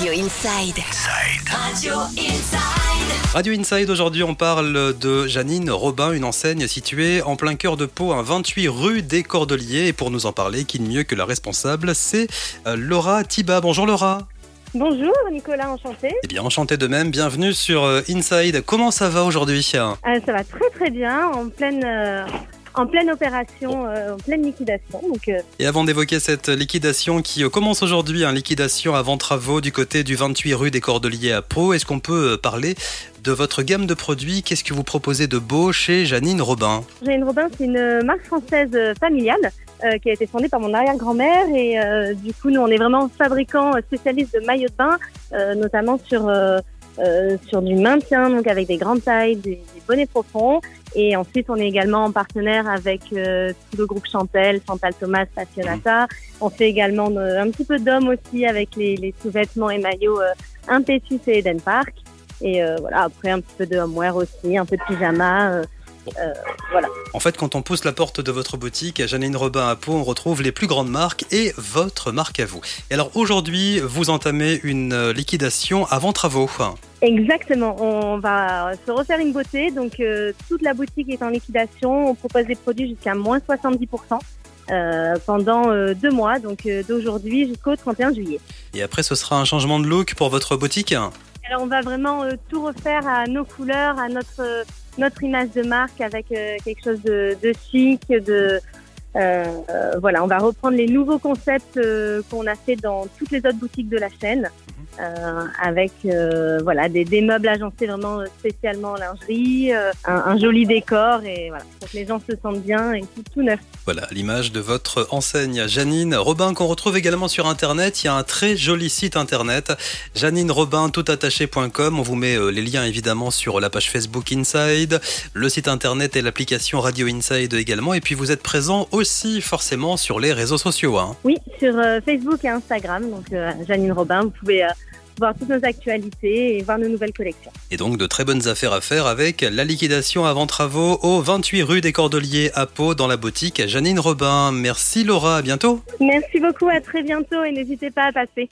Radio Inside. Radio Inside. Radio Inside, aujourd'hui on parle de Janine Robin, une enseigne située en plein cœur de Pau, un 28 rue des Cordeliers. Et pour nous en parler, qui de mieux que la responsable, c'est euh, Laura Tiba. Bonjour Laura. Bonjour Nicolas, enchanté. Eh bien enchanté de même, bienvenue sur euh, Inside. Comment ça va aujourd'hui? Euh, ça va très très bien, en pleine, euh, en pleine opération, euh, en pleine liquidation. Donc, euh, Et avant d'évoquer cette liquidation qui euh, commence aujourd'hui, hein, liquidation avant travaux du côté du 28 rue des Cordeliers à Pau, est-ce qu'on peut euh, parler de votre gamme de produits? Qu'est-ce que vous proposez de beau chez Janine Robin? Janine Robin, c'est une marque française euh, familiale euh, qui a été fondée par mon arrière-grand-mère. Et euh, du coup, nous, on est vraiment fabricant euh, spécialiste de maillots de bain, euh, notamment sur euh, sur du maintien, donc avec des grandes tailles, des, des bonnets profonds. Et ensuite, on est également en partenaire avec euh, tout le groupe Chantel, Chantal Thomas, Passionata. On fait également euh, un petit peu d'hommes aussi avec les, les sous-vêtements et maillots euh, Impétus et Eden Park. Et euh, voilà, après un petit peu de homeware aussi, un peu de pyjama. Euh, euh, voilà. En fait, quand on pousse la porte de votre boutique à Janine Robin à Pau, on retrouve les plus grandes marques et votre marque à vous. Et alors aujourd'hui, vous entamez une euh, liquidation avant travaux. Exactement. On va se refaire une beauté. Donc euh, toute la boutique est en liquidation. On propose des produits jusqu'à moins 70% euh, pendant euh, deux mois, donc euh, d'aujourd'hui jusqu'au 31 juillet. Et après, ce sera un changement de look pour votre boutique? Alors on va vraiment euh, tout refaire à nos couleurs, à notre euh, notre image de marque avec euh, quelque chose de, chic, de euh, euh, voilà, on va reprendre les nouveaux concepts qu'on a fait dans toutes les autres boutiques de la chaîne, euh, avec euh, voilà des, des meubles agencés vraiment euh, spécialement en lingerie, euh, un, un joli décor et voilà pour que les gens se sentent bien et tout, tout neuf. Voilà l'image de votre enseigne Janine Robin qu'on retrouve également sur internet. Il y a un très joli site internet janinerobin toutattaché.com. On vous met les liens évidemment sur la page Facebook Inside, le site internet et l'application Radio Inside également. Et puis vous êtes présent aussi forcément sur les réseaux sociaux. hein. Oui, sur euh, Facebook et Instagram, donc euh, Janine Robin, vous pouvez euh, voir toutes nos actualités et voir nos nouvelles collections. Et donc de très bonnes affaires à faire avec la liquidation avant travaux au 28 rue des Cordeliers à Pau dans la boutique Janine Robin. Merci Laura, à bientôt. Merci beaucoup, à très bientôt et n'hésitez pas à passer.